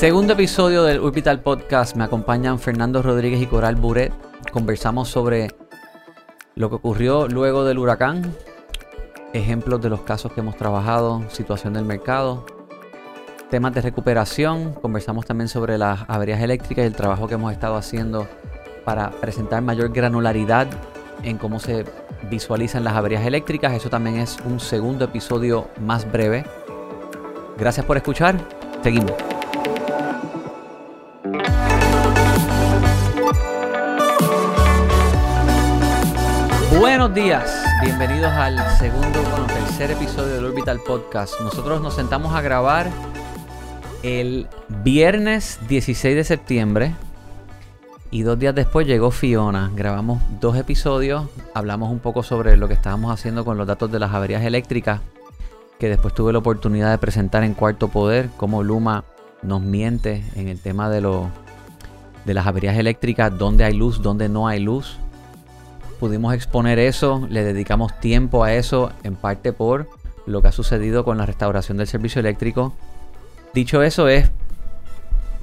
Segundo episodio del Orbital Podcast. Me acompañan Fernando Rodríguez y Coral Buret. Conversamos sobre lo que ocurrió luego del huracán, ejemplos de los casos que hemos trabajado, situación del mercado, temas de recuperación. Conversamos también sobre las averías eléctricas y el trabajo que hemos estado haciendo para presentar mayor granularidad en cómo se visualizan las averías eléctricas. Eso también es un segundo episodio más breve. Gracias por escuchar. Seguimos. Buenos días, bienvenidos al segundo, bueno, tercer episodio del Orbital Podcast. Nosotros nos sentamos a grabar el viernes 16 de septiembre y dos días después llegó Fiona. Grabamos dos episodios, hablamos un poco sobre lo que estábamos haciendo con los datos de las averías eléctricas, que después tuve la oportunidad de presentar en Cuarto Poder, cómo Luma nos miente en el tema de, lo, de las averías eléctricas, dónde hay luz, dónde no hay luz. Pudimos exponer eso, le dedicamos tiempo a eso, en parte por lo que ha sucedido con la restauración del servicio eléctrico. Dicho eso, es,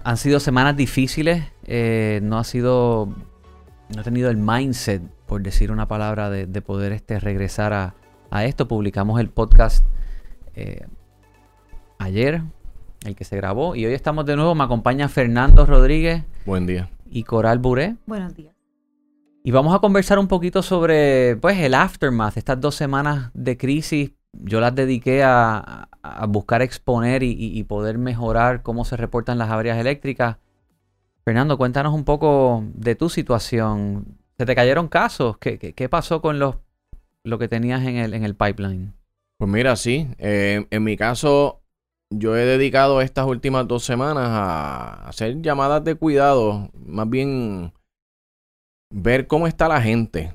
han sido semanas difíciles, eh, no ha sido, no he tenido el mindset, por decir una palabra, de, de poder este, regresar a, a, esto. Publicamos el podcast eh, ayer, el que se grabó, y hoy estamos de nuevo. Me acompaña Fernando Rodríguez. Buen día. Y Coral Buré. Buenos días. Y vamos a conversar un poquito sobre pues el aftermath, estas dos semanas de crisis. Yo las dediqué a, a buscar exponer y, y, poder mejorar cómo se reportan las averías eléctricas. Fernando, cuéntanos un poco de tu situación. ¿Se te cayeron casos? ¿Qué, qué, pasó con los, lo que tenías en el, en el pipeline? Pues mira, sí. Eh, en mi caso, yo he dedicado estas últimas dos semanas a hacer llamadas de cuidado, más bien ver cómo está la gente,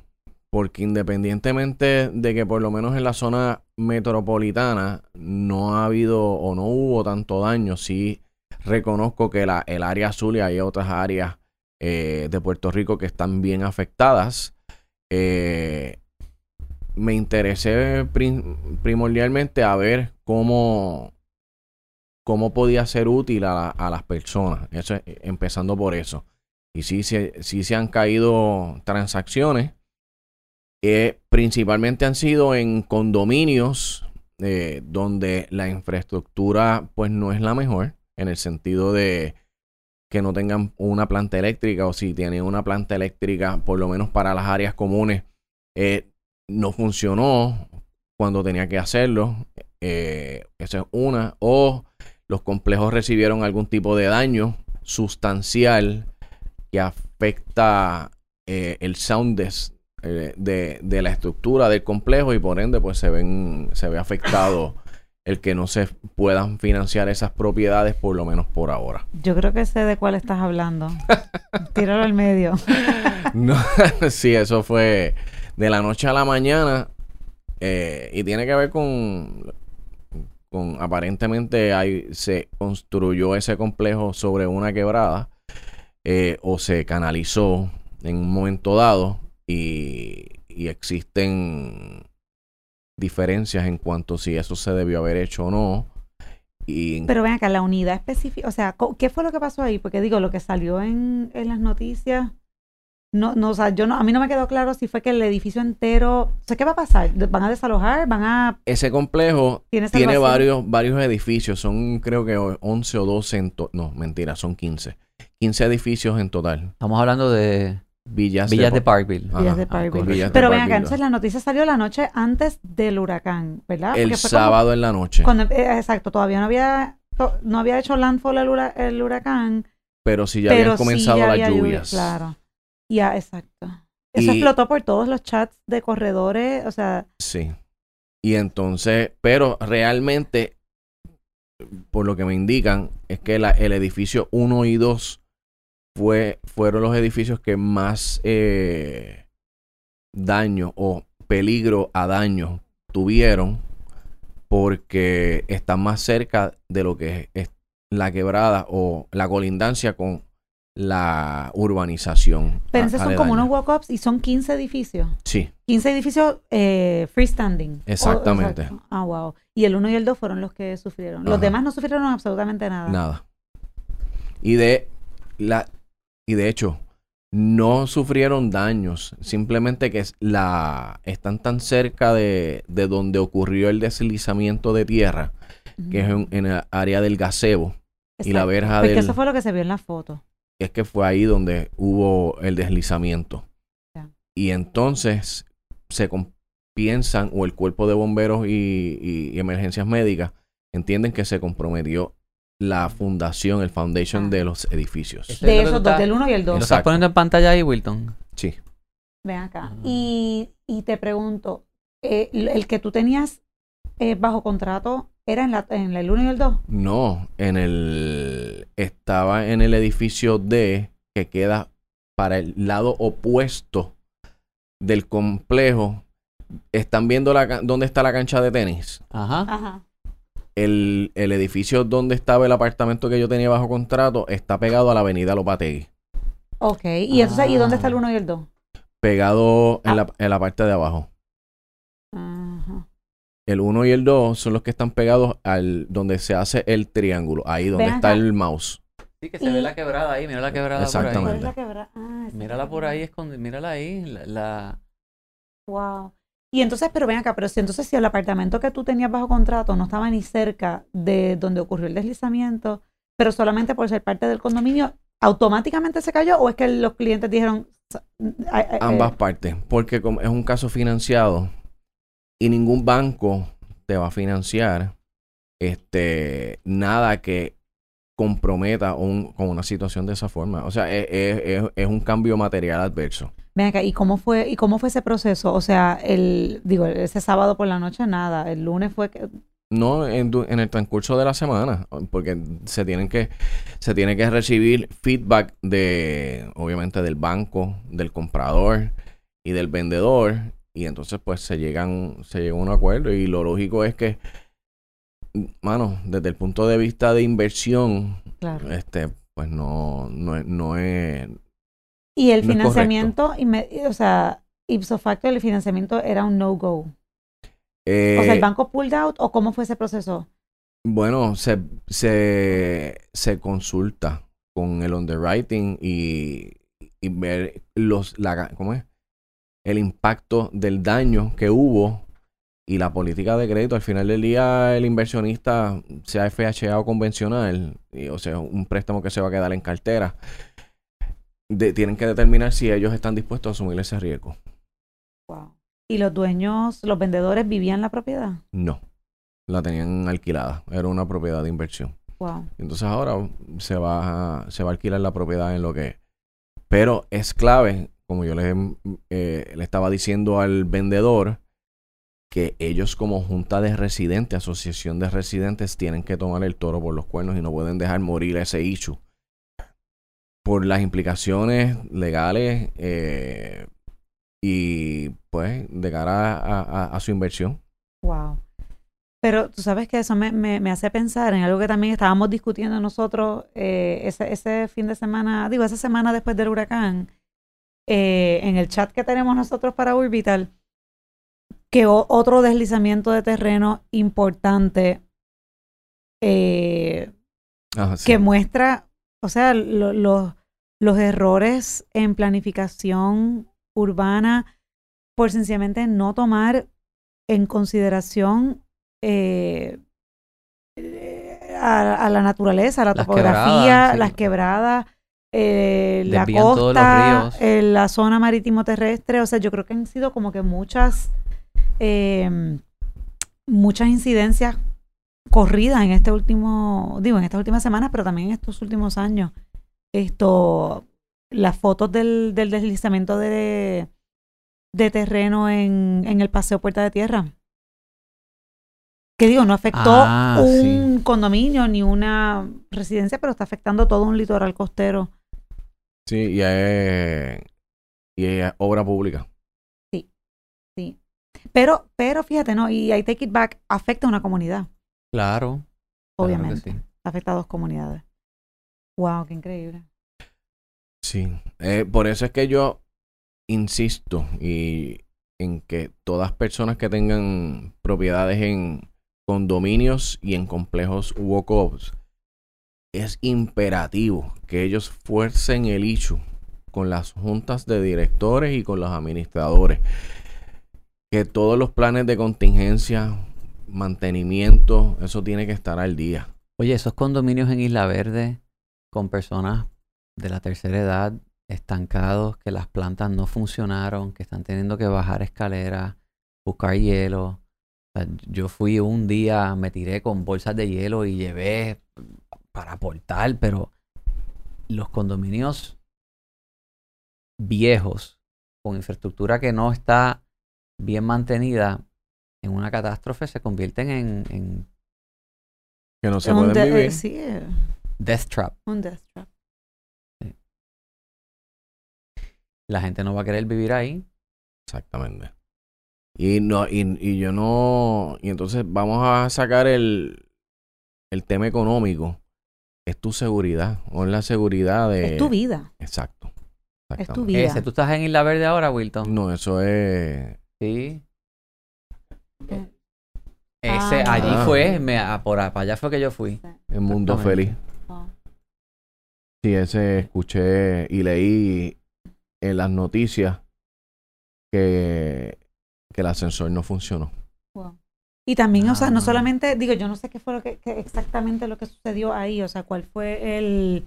porque independientemente de que por lo menos en la zona metropolitana no ha habido o no hubo tanto daño, sí reconozco que la, el área azul y hay otras áreas eh, de Puerto Rico que están bien afectadas. Eh, me interesé prim primordialmente a ver cómo, cómo podía ser útil a, a las personas, empezando por eso. Y sí, sí, sí se han caído transacciones. Eh, principalmente han sido en condominios eh, donde la infraestructura pues no es la mejor en el sentido de que no tengan una planta eléctrica o si tienen una planta eléctrica por lo menos para las áreas comunes eh, no funcionó cuando tenía que hacerlo eh, esa es una o los complejos recibieron algún tipo de daño sustancial que afecta eh, el sound eh, de, de, la estructura del complejo y por ende pues se ven se ve afectado el que no se puedan financiar esas propiedades por lo menos por ahora. Yo creo que sé de cuál estás hablando. Tíralo al medio. no, sí, eso fue de la noche a la mañana eh, y tiene que ver con con aparentemente ahí se construyó ese complejo sobre una quebrada eh, o se canalizó en un momento dado y, y, existen diferencias en cuanto a si eso se debió haber hecho o no. Y... Pero ven acá, la unidad específica, o sea, ¿qué fue lo que pasó ahí? Porque digo, lo que salió en, en las noticias, no, no, o sea, yo no, a mí no me quedó claro si fue que el edificio entero, o sea, ¿qué va a pasar? ¿Van a desalojar? ¿Van a...? Ese complejo tiene varios, varios edificios, son creo que 11 o 12, en no, mentira, son 15. 15 edificios en total. Estamos hablando de Villas, Villas de, de Parkville. Ajá, Villas de Parkville. Villas Pero vean acá, entonces la noticia salió la noche antes del huracán, ¿verdad? El sábado como, en la noche. Cuando, eh, exacto, todavía no había, no había hecho landfall el, hura, el huracán. Pero sí ya pero habían comenzado sí ya las lluvias. lluvias. Claro. Ya, exacto. Eso y, explotó por todos los chats de corredores, o sea. Sí. Y entonces, pero realmente, por lo que me indican, es que la, el edificio 1 y 2 fue, fueron los edificios que más eh, daño o peligro a daño tuvieron porque están más cerca de lo que es la quebrada o la colindancia con la urbanización. Pero esos son como unos walk-ups y son 15 edificios. Sí. 15 edificios eh, freestanding. Exactamente. Oh, ah, wow. Y el 1 y el 2 fueron los que sufrieron. Los demás no sufrieron absolutamente nada. Nada. Y de la y de hecho no sufrieron daños, simplemente que la están tan cerca de, de donde ocurrió el deslizamiento de tierra, que es en, en el área del gazebo y la verja Porque del eso fue lo que se vio en la foto. es que fue ahí donde hubo el deslizamiento. Y entonces se piensan, o el cuerpo de bomberos y, y- y emergencias médicas entienden que se comprometió la fundación, el foundation Ah. de los edificios. Eso es lo De esos dos, del 1 y el ¿Y ¿Lo 2. estás poniendo en pantalla ahí, Wilton? Sí. Ven acá. Ah. Y, y te pregunto, eh, el que tú tenías eh, bajo contrato era en, la, en el 1 y el 2. No, en el estaba en el edificio D que queda para el lado opuesto del complejo. Están viendo la, dónde está la cancha de tenis. Ajá. Ajá. El, el edificio donde estaba el apartamento que yo tenía bajo contrato está pegado a la avenida Lopategui. Ok. Y entonces, ¿y dónde está el Ah. 1 y el 2? Pegado en, Ah. la, en la parte de abajo. Ajá. El 1 y el 2 son los que están pegados al donde se hace el triángulo, ahí donde Ven está acá. el mouse. Sí, que se ve Y- la quebrada ahí. Mira la quebrada por ahí. ¿Cuál Exactamente. es la quebra- Ah, Mírala por ahí, escondida. Mírala ahí. La, la- Wow. Y entonces, pero ven acá, pero si entonces si el apartamento que tú tenías bajo contrato no estaba ni cerca de donde ocurrió el deslizamiento, pero solamente por ser parte del condominio, ¿automáticamente se cayó o es que los clientes dijeron... ay, ay, Ambas eh, partes. Porque es un caso financiado y ningún banco te va a financiar este nada que comprometa un- con una situación de esa forma. O sea, es, es- es- un cambio material adverso. Ven acá, ¿y cómo fue y cómo fue ese proceso? O sea, el digo, ese sábado por la noche nada, el lunes fue que No en, en el transcurso de la semana, porque se tienen que se tiene que recibir feedback de obviamente del banco, del comprador y del vendedor y entonces pues se llegan se llega a un acuerdo y lo lógico es que mano, desde el punto de vista de inversión, claro. este pues no no es, no es Y el no financiamiento, o sea, ipso facto el financiamiento era un no go. eh, O sea, el banco pulled out o cómo fue ese proceso? Bueno, se, se, se consulta con el underwriting y, y ver los, la, ¿cómo es? el impacto del daño que hubo y la política de crédito. Al final del día, el inversionista, sea FHA o convencional, y, o sea, un préstamo que se va a quedar en cartera, de- tienen que determinar si ellos están dispuestos a asumir ese riesgo. Wow. ¿Y los dueños, los vendedores vivían la propiedad? No, la tenían alquilada, era una propiedad de inversión. Wow. Entonces ahora se va, a, se va a alquilar la propiedad en lo que... Pero es clave, como yo le, eh, le estaba diciendo al vendedor, que ellos como junta de residentes, asociación de residentes, tienen que tomar el toro por los cuernos y no pueden dejar morir ese issue. Por las implicaciones legales eh, y pues de cara a, a- su inversión. Wow. Pero tú sabes que eso me, me, me hace pensar en algo que también estábamos discutiendo nosotros eh, ese, ese fin de semana, digo, esa semana después del huracán, eh, en el chat que tenemos nosotros para Orbital, que otro deslizamiento de terreno importante eh, Ajá, sí. que muestra, o sea, lo- lo- los errores en planificación urbana por sencillamente no tomar en consideración eh, a, a la naturaleza, a la Las topografía, quebradas, sí. las quebradas, eh, la costa, eh, la zona marítimo terrestre, o sea, yo creo que han sido como que muchas eh, muchas incidencias corridas en este último, digo, en estas últimas semanas, pero también en estos últimos años. Esto, las fotos del, del deslizamiento de, de terreno en, en el Paseo Puerta de Tierra. Que digo, no afectó Ah, un condominio ni una residencia, pero está afectando todo un litoral costero. Sí, y es, y es obra pública. Pero, pero fíjate, ¿no? Y I take it back, afecta a una comunidad, Claro. obviamente. Claro que sí. Afecta a dos comunidades. Wow, qué increíble. Sí, eh, por eso es que yo insisto y en que todas personas que tengan propiedades en condominios y en complejos walk-ups es imperativo que ellos fuercen el issue con las juntas de directores y con los administradores. Que todos los planes de contingencia, mantenimiento, eso tiene que estar al día. Oye, esos condominios en Isla Verde con personas de la tercera edad estancados, que las plantas no funcionaron, que están teniendo que bajar escaleras, buscar hielo. yo fui un día, me tiré con bolsas de hielo y llevé para aportar, pero los condominios viejos, con infraestructura que no está bien mantenida, en una catástrofe se convierten en... que no se pueden vivir. Eh, death trap. Un death trap. La gente no va a querer vivir ahí. Exactamente. Y no, y, y yo no. Y entonces vamos a sacar el, el tema económico. Es tu seguridad. O es la seguridad de. Es tu vida. Exacto. Es tu vida. Ese, ¿Tú estás en Isla Verde ahora, Wilton? No, eso es. Sí. Ese, ah. allí fue, me, por para allá fue que yo fui. El mundo feliz. Ah. Sí, ese escuché y leí en las noticias que, que el ascensor no funcionó. Y también, o sea, no ah. solamente, digo, yo no sé qué fue lo que, exactamente lo que sucedió ahí, o sea, cuál fue el,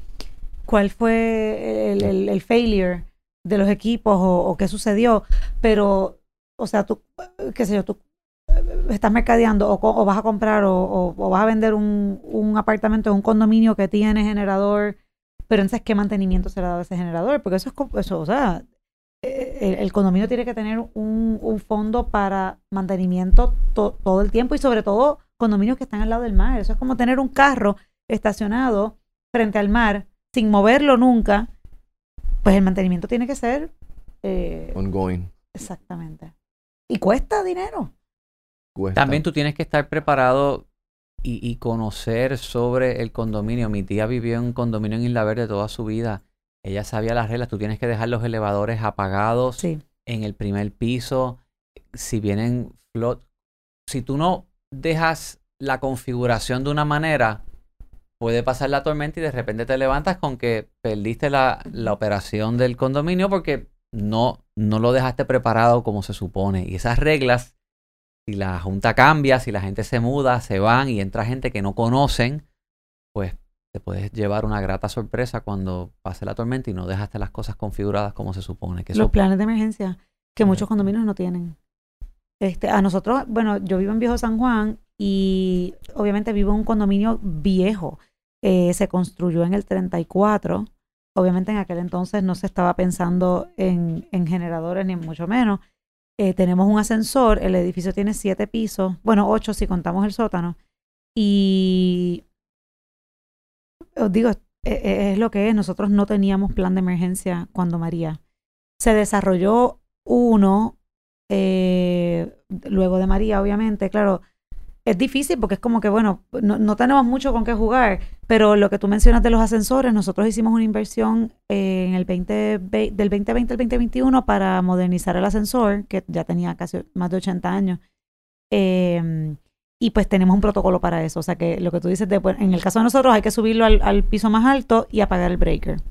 cuál fue el, el, failure de los equipos o, qué sucedió, pero, o sea, tú, qué sé yo, tú estás mercadeando o, vas a comprar o, vas a vender un, un apartamento en un condominio que tiene generador pero entonces, ¿qué mantenimiento se le da a ese generador? Porque eso es, eso, o sea, eh, el, condominio tiene que tener un, un fondo para mantenimiento todo el tiempo y sobre todo condominios que están al lado del mar. Eso es como tener un carro estacionado frente al mar sin moverlo nunca. Pues el mantenimiento tiene que ser... Eh, Ongoing. Exactamente. Y cuesta dinero. También tú tienes que estar preparado y, conocer sobre el condominio. Mi tía vivió en un condominio en Isla Verde toda su vida. Ella sabía las reglas. Tú tienes que dejar los elevadores apagados en el primer piso. Si vienen flot, si tú no dejas la configuración de una manera, puede pasar la tormenta y de repente te levantas con que perdiste la, la operación del condominio porque no, no lo dejaste preparado como se supone. Y esas reglas si la junta cambia, si la gente se muda, se van y entra gente que no conocen, pues te puedes llevar una grata sorpresa cuando pase la tormenta y no dejaste las cosas configuradas como se supone. Que Los planes de emergencia que muchos condominios no tienen. Este, a nosotros, bueno, yo vivo en Viejo San Juan y obviamente vivo en un condominio viejo. Eh, se construyó en el 34. Obviamente en aquel entonces no se estaba pensando en, en generadores ni mucho menos. Eh, tenemos un ascensor, el edificio tiene siete pisos, bueno, ocho si contamos el sótano. Y os digo, es, lo que es, nosotros no teníamos plan de emergencia cuando María. Se desarrolló uno, eh, luego de María, obviamente, claro, es difícil porque es como que, bueno, no, tenemos mucho con qué jugar, pero lo que tú mencionas de los ascensores, nosotros hicimos una inversión en el 20, del 2020 al 2021 para modernizar el ascensor, que ya tenía casi más de 80 años. Em, y pues tenemos un protocolo para eso. O sea que lo que tú dices, de, pues, en el caso de nosotros hay que subirlo al, piso más alto y apagar el breaker.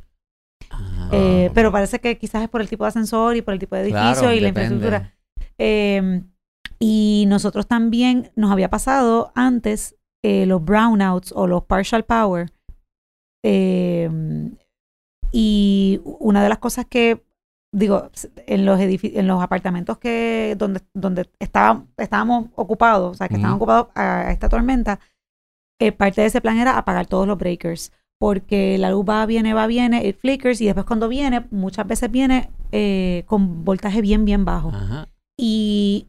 Ah. Eh, pero parece que quizás es por el tipo de ascensor y por el tipo de edificio y la infraestructura. Eh, y nosotros también nos había pasado antes eh, los brownouts o los partial power. Em, y una de las cosas que, digo, en los, en los apartamentos que donde, donde estábamos ocupados, o sea, que estaban ocupados a, esta tormenta, eh, parte de ese plan era apagar todos los breakers. Porque la luz va, viene, va, viene, it flickers y después cuando viene, muchas veces viene eh, con voltaje bien, bien bajo. Y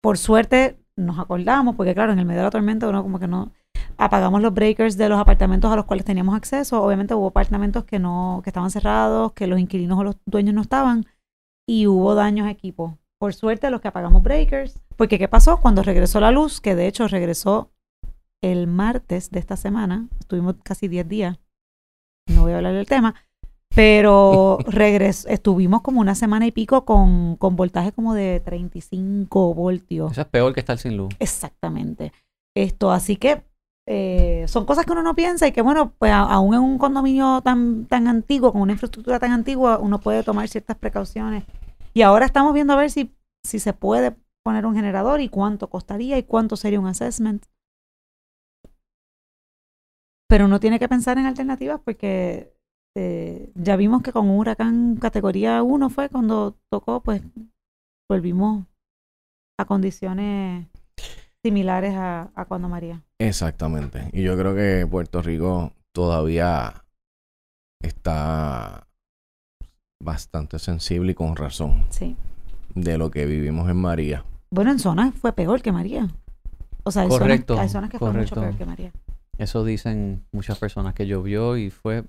por suerte nos acordamos, porque claro, en el medio de la tormenta uno como que no apagamos los breakers de los apartamentos a los cuales teníamos acceso. Obviamente hubo apartamentos que no, que estaban cerrados, que los inquilinos o los dueños no estaban, y hubo daños a equipo. Por suerte, los que apagamos breakers, porque ¿qué pasó? Cuando regresó la luz, que de hecho regresó el martes de esta semana, estuvimos casi 10 días, no voy a hablar del tema, pero regres estuvimos como una semana y pico con, con voltaje como de 35 voltios. Eso es peor que estar sin luz. Exactamente. Esto, así que eh, son cosas que uno no piensa y que, bueno, pues aún en un condominio tan, tan antiguo, con una infraestructura tan antigua, uno puede tomar ciertas precauciones. Y ahora estamos viendo a ver si, si se puede poner un generador y cuánto costaría y cuánto sería un assessment. Pero uno tiene que pensar en alternativas porque eh, ya vimos que con un huracán categoría 1 fue cuando tocó, pues volvimos a condiciones similares a, a cuando María. Exactamente. Y yo creo que Puerto Rico todavía está bastante sensible y con razón Sí. de lo que vivimos en María. Bueno, en zonas fue peor que María. O sea, hay, Correcto, zonas, hay zonas que fue mucho correcto. peor que María. Eso dicen muchas personas que llovió y fue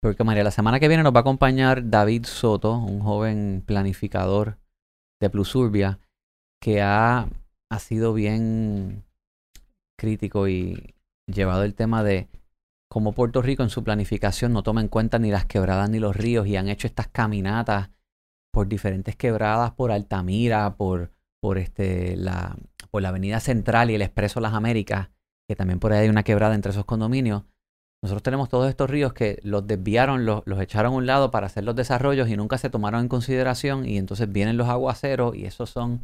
peor que María. La semana que viene nos va a acompañar David Soto, un joven planificador de Plusurbia, que ha, ha sido bien crítico y llevado el tema de cómo Puerto Rico en su planificación no toma en cuenta ni las quebradas ni los ríos y han hecho estas caminatas por diferentes quebradas, por Altamira, por, por, este, la, por la Avenida Central y el Expreso Las Américas, que también por ahí hay una quebrada entre esos condominios. Nosotros tenemos todos estos ríos que los desviaron, los, los echaron a un lado para hacer los desarrollos y nunca se tomaron en consideración y entonces vienen los aguaceros y esos son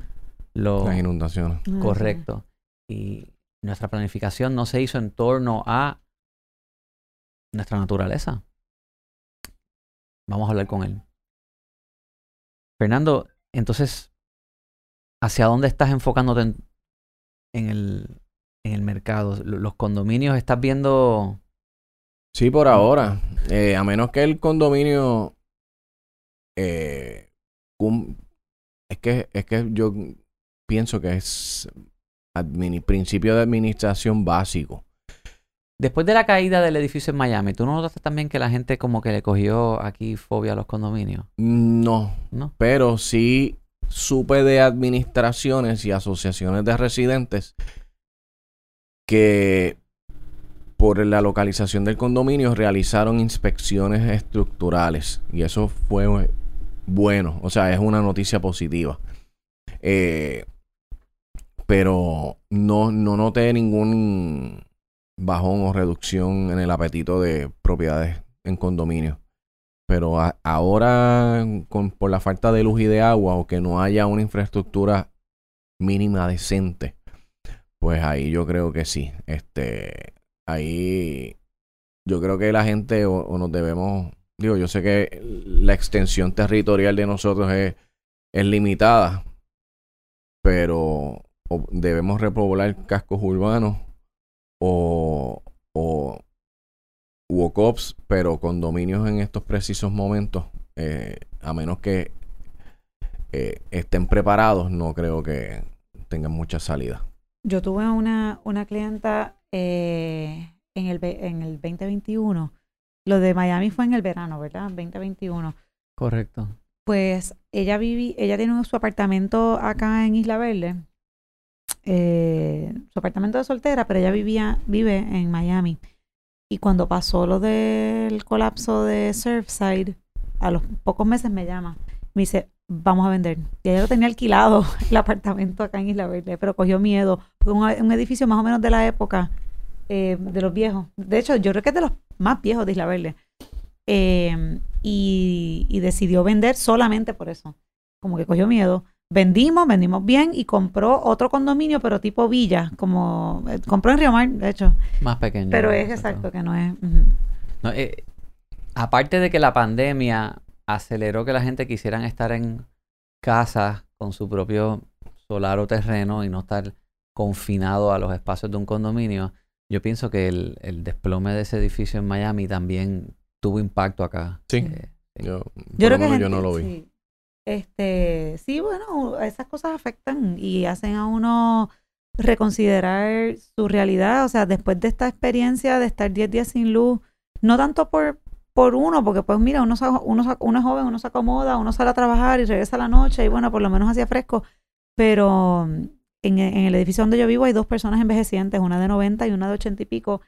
los Las inundaciones. correctos. Y nuestra planificación no se hizo en torno a nuestra naturaleza. Vamos a hablar con él. Fernando, entonces, ¿hacia dónde estás enfocándote en, en el, en el mercado? Los condominios, ¿estás viendo Sí, por ahora. Eh, a menos que el condominio. eh, cum- es que es que yo pienso que es principio de administración básico. Después de la caída del edificio en Miami, ¿tú no notaste también que la gente como que le cogió aquí fobia a los condominios? No, ¿No? pero sí supe de administraciones y asociaciones de residentes que por la localización del condominio realizaron inspecciones estructurales y eso fue bueno, o sea, es una noticia positiva. Eh, pero no, no noté ningún bajón o reducción en el apetito de propiedades en condominio. Pero ahora, por la falta de luz y de agua o que no haya una infraestructura mínima decente, pues ahí yo creo que sí. Este, ahí yo creo que la gente o, nos debemos, digo, yo sé que la extensión territorial de nosotros es, es limitada, pero debemos repoblar cascos urbanos o, o UOCOPs, pero condominios en estos precisos momentos, eh, a menos que eh, estén preparados, no creo que tengan mucha salida. Yo tuve una, una clienta eh, en, el, en el 2021. Lo de Miami fue en el verano, ¿verdad? 2021. Correcto. Pues ella vivi, ella tiene su apartamento acá en Isla Verde, eh, su apartamento de soltera, pero ella vivía, vive en Miami. Y cuando pasó lo del colapso de Surfside, a los pocos meses me llama, me dice, vamos a vender. Y ella lo tenía alquilado, el apartamento acá en Isla Verde, pero cogió miedo, porque un, un edificio más o menos de la época, eh, de los viejos. De hecho, yo creo que es de los más viejos de Isla Verde. Eh, y, y decidió vender solamente por eso. Como que cogió miedo. Vendimos, vendimos bien y compró otro condominio, pero tipo villa, como eh, compró en Río Mar, de hecho. Más pequeño. Pero es exacto que no es. No, eh, aparte de que la pandemia aceleró que la gente quisieran estar en casa con su propio solar o terreno y no estar confinado a los espacios de un condominio, yo pienso que el, el desplome de ese edificio en Miami también tuvo impacto acá. Sí. Eh, Yo, creo que yo no lo vi. Sí. Este, sí, bueno, esas cosas afectan y hacen a uno reconsiderar su realidad. O sea, después de esta experiencia de estar 10 días sin luz, no tanto por, por uno, porque pues mira, uno, uno, uno es joven, uno se acomoda, uno sale a trabajar y regresa a la noche y bueno, por lo menos hacía fresco. Pero en, en el edificio donde yo vivo hay dos personas envejecientes, una de 90 y una de 80 y pico.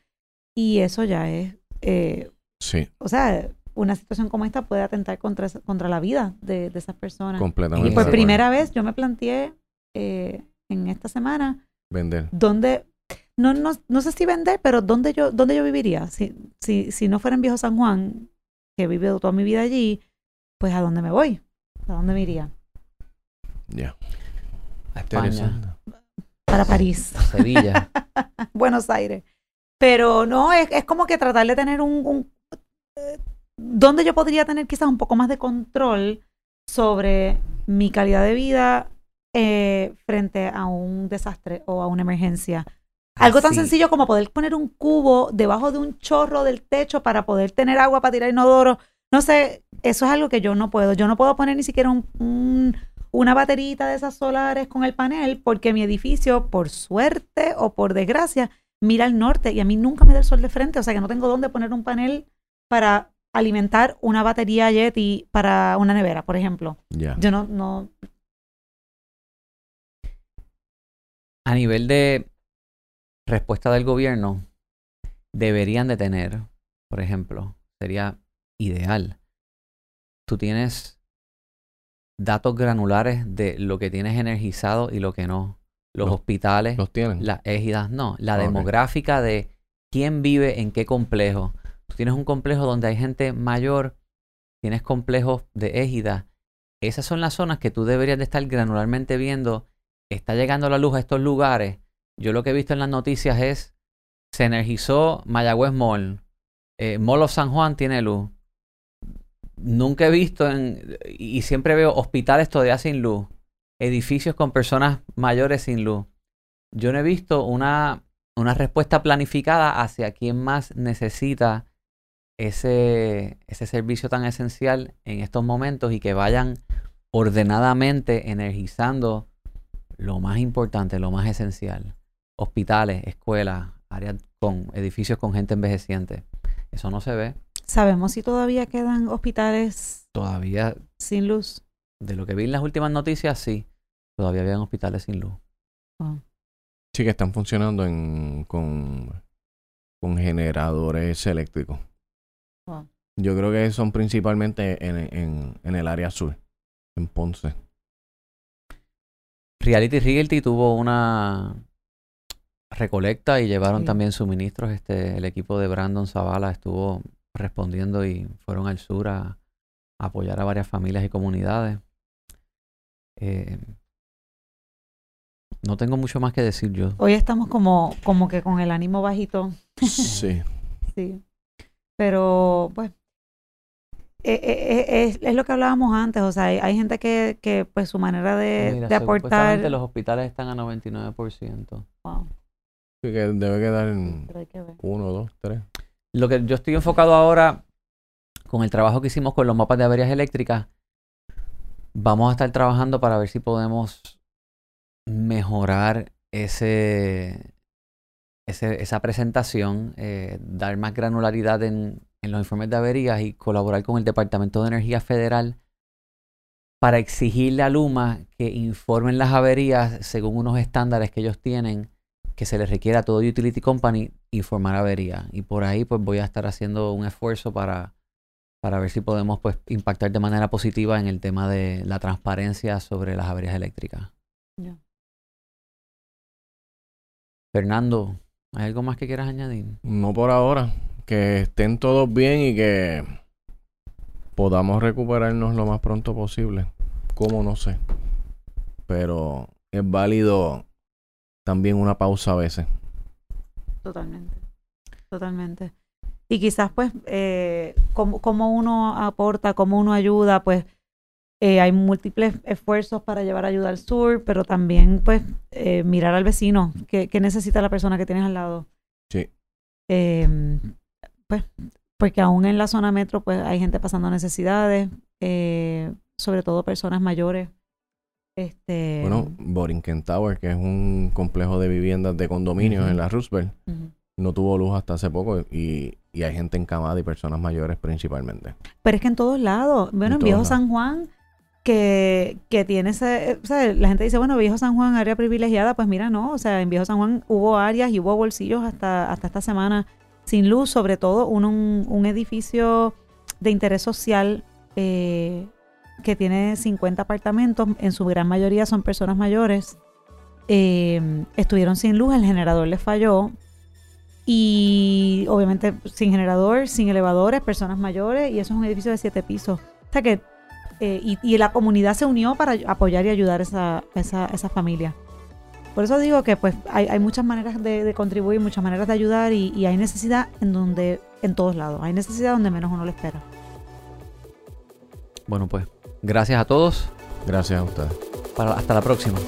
Y eso ya es, eh, Sí, o sea, una situación como esta puede atentar contra, contra la vida de, de esas personas. completamente. Y por acuerdo. primera vez yo me planteé eh, en esta semana Vender. dónde, no, no, no sé si vender, pero ¿dónde yo, dónde yo viviría? Si, si, si no fuera en Viejo San Juan, que he vivido toda mi vida allí, pues ¿a dónde me voy? ¿A dónde me iría? Ya. A España. Para París, a Sevilla. Buenos Aires. Pero no, es, es como que tratar de tener un... un eh, ¿Dónde yo podría tener quizás un poco más de control sobre mi calidad de vida eh, frente a un desastre o a una emergencia? Algo tan sencillo como poder poner un cubo debajo de un chorro del techo para poder tener agua para tirar inodoro. No sé, eso es algo que yo no puedo. Yo no puedo poner ni siquiera un- un- una baterita de esas solares con el panel porque mi edificio, por suerte o por desgracia, mira al norte y a mí nunca me da el sol de frente. O sea que no tengo dónde poner un panel para alimentar una batería Yeti para una nevera, por ejemplo. Ya. Yo no, no, A nivel de respuesta del gobierno, deberían de tener, por ejemplo, sería ideal. Tú tienes datos granulares de lo que tienes energizado y lo que no. Los Los- hospitales, ¿Los tienen? las égidas, no. La demográfica de quién vive en qué complejo. Tú tienes un complejo donde hay gente mayor, tienes complejos de égida. Esas son las zonas que tú deberías de estar granularmente viendo. Está llegando la luz a estos lugares. Yo lo que he visto en las noticias es, se energizó Mayagüez Mall. Eh, Mall of San Juan tiene luz. Nunca he visto en, y siempre veo hospitales todavía sin luz. Edificios con personas mayores sin luz. Yo no he visto una, una respuesta planificada hacia quién más necesita ese, ese servicio tan esencial en estos momentos y que vayan ordenadamente energizando lo más importante, lo más esencial. Hospitales, escuelas, áreas con edificios con gente envejeciente. Eso no se ve. sabemos si todavía quedan hospitales Todavía, sin luz. de lo que vi en las últimas noticias, sí. Todavía habían hospitales sin luz. Sí, que están funcionando en, con, con generadores eléctricos. Wow. Yo creo que son principalmente en, en, en el área sur, en Ponce. Reality Realty tuvo una recolecta y llevaron Sí. también suministros. Este, el equipo de Brandon Zavala estuvo respondiendo y fueron al sur a, a apoyar a varias familias y comunidades. Eh, no tengo mucho más que decir yo. Hoy estamos como, como que con el ánimo bajito. Sí. Sí. Pero, pues, eh, eh, es, es lo que hablábamos antes. O sea, hay, hay gente que, que, pues, su manera de, Mira, de supuestamente aportar. los hospitales están a 99%. Wow, que debe quedar en uno, dos, tres. Lo que yo estoy enfocado ahora con el trabajo que hicimos con los mapas de averías eléctricas, vamos a estar trabajando para ver si podemos mejorar ese, ese- esa presentación, eh, dar más granularidad en, en los informes de averías y colaborar con el Departamento de Energía Federal para exigirle a Luma que informen las averías según unos estándares que ellos tienen que se les requiere a todo utility company informar avería. Y por ahí pues voy a estar haciendo un esfuerzo para, para ver si podemos pues impactar de manera positiva en el tema de la transparencia sobre las averías eléctricas. Fernando, ¿hay algo más que quieras añadir? No por ahora. Que estén todos bien y que podamos recuperarnos lo más pronto posible. ¿Cómo? No sé. Pero es válido también una pausa a veces. Totalmente. Totalmente. Y quizás, pues, eh, cómo, cómo uno aporta, cómo uno ayuda, pues, eh, hay múltiples esfuerzos para llevar ayuda al sur, pero también, pues, eh, mirar al vecino, qué, qué necesita la persona que tienes al lado. Sí. Eh, pues, porque aún en la zona metro, pues, hay gente pasando necesidades, eh, sobre todo personas mayores. Este, Bueno, Borinquen Tower, que es un complejo de viviendas de condominios en la Roosevelt, no tuvo luz hasta hace poco y, y hay gente encamada y personas mayores principalmente. Pero es que en todos lados, bueno, En Viejo lados. San Juan, que, que tiene ese, o sea, la gente dice, bueno, Viejo San Juan, área privilegiada, pues mira, no, o sea, en Viejo San Juan hubo áreas y hubo bolsillos hasta, hasta esta semana sin luz, sobre todo un, un, un edificio de interés social eh, que tiene 50 apartamentos, en su gran mayoría son personas mayores, eh, estuvieron sin luz, el generador les falló. Y obviamente sin generador, sin elevadores, personas mayores, y eso es un edificio de siete pisos. O sea que, eh, y, la comunidad se unió para apoyar y ayudar a esa, familia. Por eso digo que pues hay, hay muchas maneras de, de, contribuir, muchas maneras de ayudar y, y, hay necesidad en donde, en todos lados. Hay necesidad donde menos uno lo espera. Bueno, pues gracias a todos. Gracias a ustedes. Para, hasta la próxima.